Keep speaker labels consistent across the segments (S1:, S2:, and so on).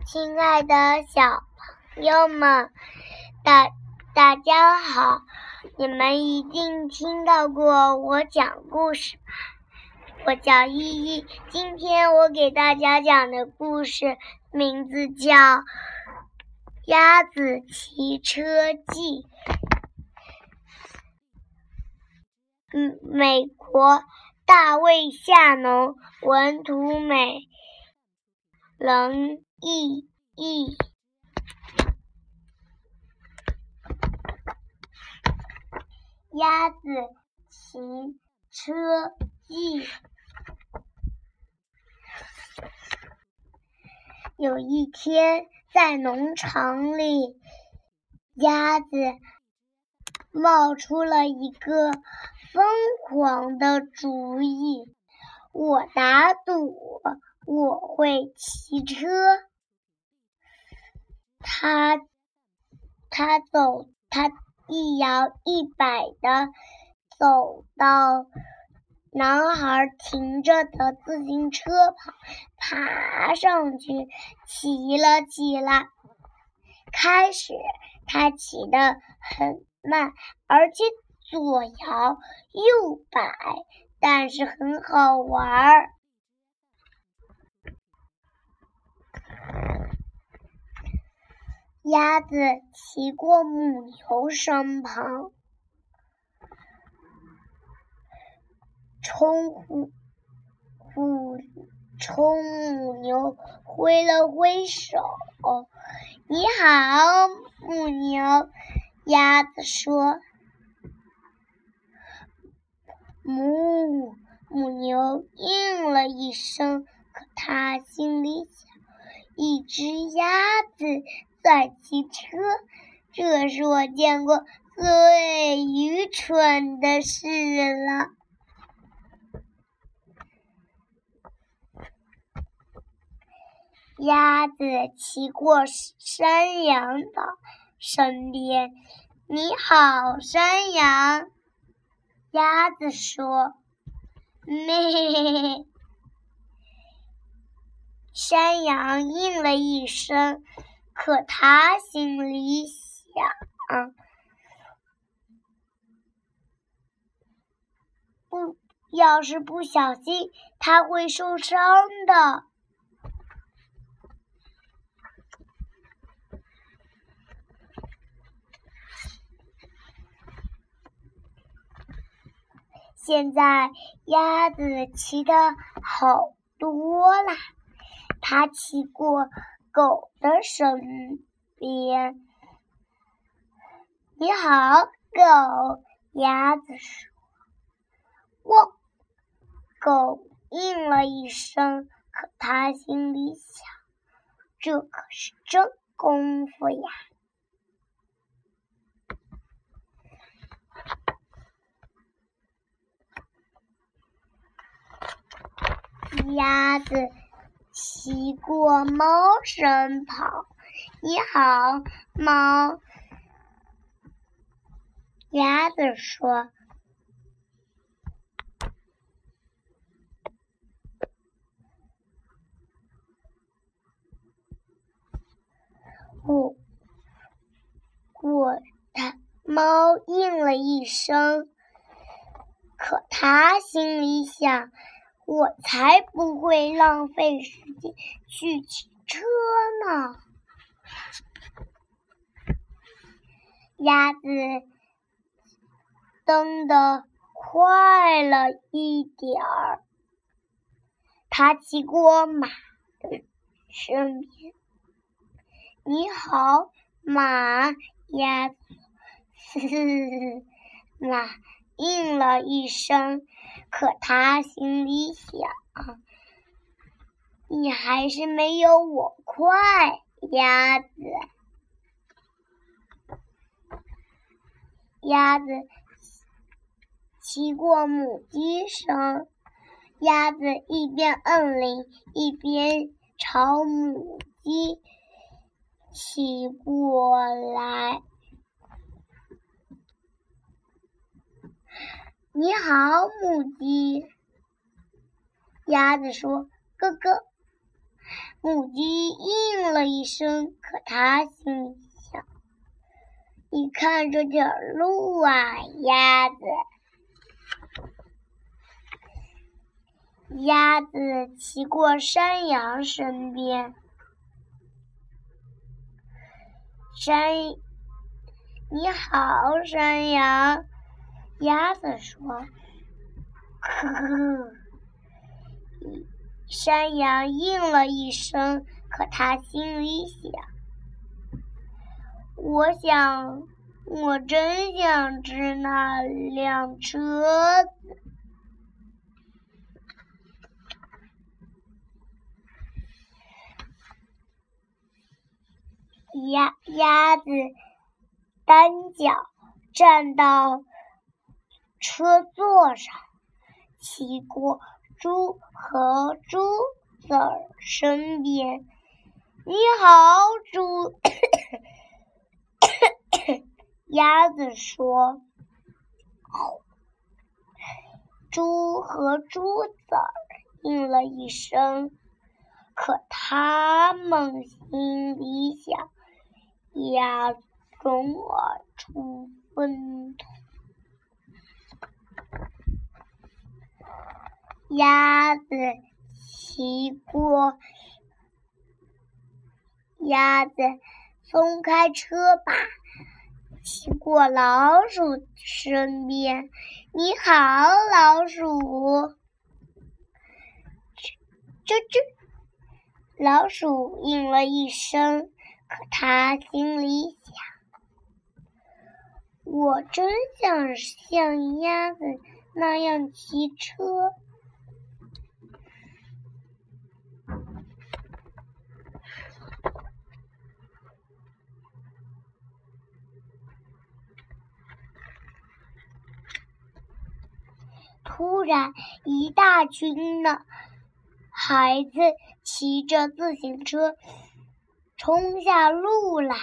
S1: 亲爱的小朋友们，大大家好！你们一定听到过我讲故事吧？我叫依依，今天我给大家讲的故事名字叫《鸭子骑车记》。嗯，美国大卫夏农文图美，人译译。鸭子骑车记。有一天，在农场里，鸭子冒出了一个疯狂的主意：我打赌我会骑车。他，他走，他。一摇一摆的走到男孩停的自行车旁，爬上去骑了起来。开始他骑得很慢，而且左摇右摆，但是很好玩儿。鸭子骑过母牛身旁，冲母冲母牛挥了挥手：“你好，母牛。”鸭子说：“母母牛应了一声，可它心里想：一只鸭子。”在骑车，这是我见过最愚蠢的事了。鸭子骑过山羊的身边，“你好，山羊。”鸭子说，“咩。”山羊应了一声。可他心里想：不，要是不小心，他会受伤的。现在鸭子骑的好多啦，它骑过。狗的身边，你好，狗。鸭子说：“汪。”狗应了一声，可它心里想：“这可是真功夫呀！”鸭子。骑过猫身旁，你好，猫。鸭子说：“我，我，它。”猫应了一声，可它心里想。我才不会浪费时间去骑车呢。鸭子蹬得快了一点儿，它骑过马的身边。你好，马。鸭子马 应了一声。可他心里想：“你还是没有我快，鸭子。”鸭子骑过母鸡声，鸭子一边摁铃，一边朝母鸡骑过来。你好，母鸡。鸭子说：“咯咯。”母鸡应了一声，可它心里想：“你看这点路啊，鸭子。”鸭子骑过山羊身边，山，你好，山羊。鸭子说：“呵呵。”山羊应了一声，可他心里想：“我想，我真想吃那辆车子。”鸭鸭子单脚站到车座上，骑过猪和猪子儿身边。你好，猪。鸭子说：“猪和猪子儿应了一声，可他们心里想。”鸭中而出粪土，鸭子骑过，鸭子松开车把，骑过老鼠身边。你好，老鼠。吱吱，老鼠应了一声。可他心里想：“我真想像鸭子那样骑车。”突然，一大群的孩子骑着自行车。冲下路来，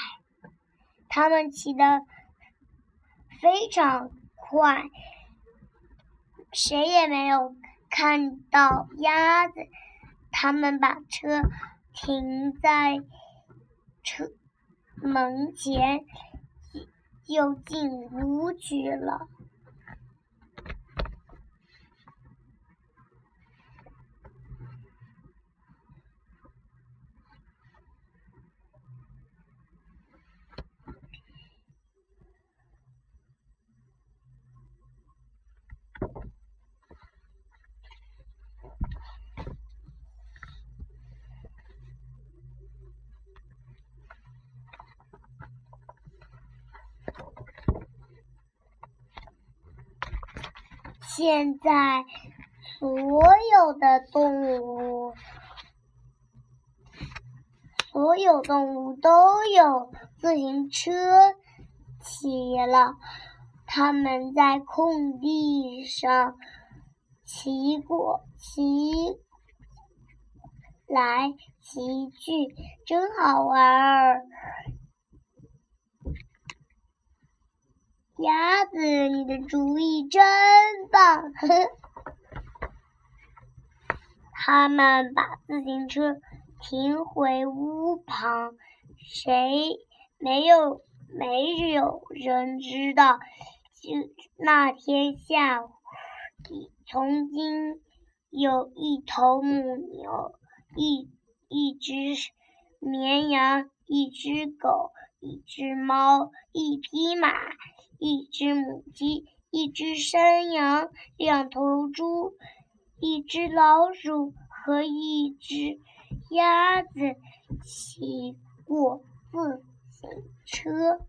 S1: 他们骑得非常快，谁也没有看到鸭子。他们把车停在车门前，就进屋去了。现在，所有的动物，所有动物都有自行车骑了。他们在空地上骑过，骑来骑去，真好玩儿。鸭子，你的主意真棒！呵呵。他们把自行车停回屋旁，谁没有没有人知道，就那天下午，曾经有一头母牛，一一只绵羊，一只狗，一只猫，一匹马。一只母鸡，一只山羊，两头猪，一只老鼠和一只鸭子骑过自行车。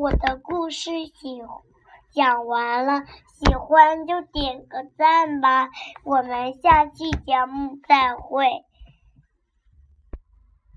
S1: 我的故事喜讲完了，喜欢就点个赞吧，我们下期节目再会。